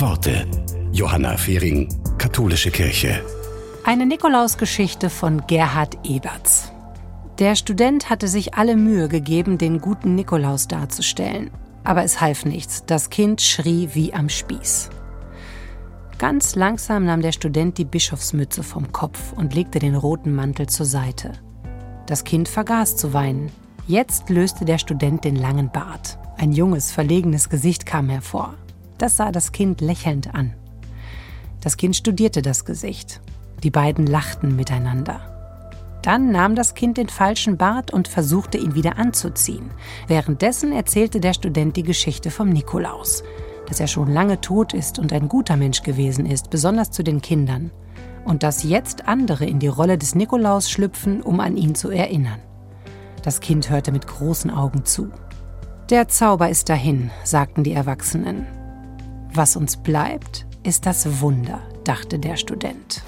Worte. Johanna Fehring, Katholische Kirche. Eine Nikolausgeschichte von Gerhard Eberts. Der Student hatte sich alle Mühe gegeben, den guten Nikolaus darzustellen. Aber es half nichts. Das Kind schrie wie am Spieß. Ganz langsam nahm der Student die Bischofsmütze vom Kopf und legte den roten Mantel zur Seite. Das Kind vergaß zu weinen. Jetzt löste der Student den langen Bart. Ein junges, verlegenes Gesicht kam hervor. Das sah das Kind lächelnd an. Das Kind studierte das Gesicht. Die beiden lachten miteinander. Dann nahm das Kind den falschen Bart und versuchte ihn wieder anzuziehen. Währenddessen erzählte der Student die Geschichte vom Nikolaus, dass er schon lange tot ist und ein guter Mensch gewesen ist, besonders zu den Kindern, und dass jetzt andere in die Rolle des Nikolaus schlüpfen, um an ihn zu erinnern. Das Kind hörte mit großen Augen zu. Der Zauber ist dahin, sagten die Erwachsenen. Was uns bleibt, ist das Wunder, dachte der Student.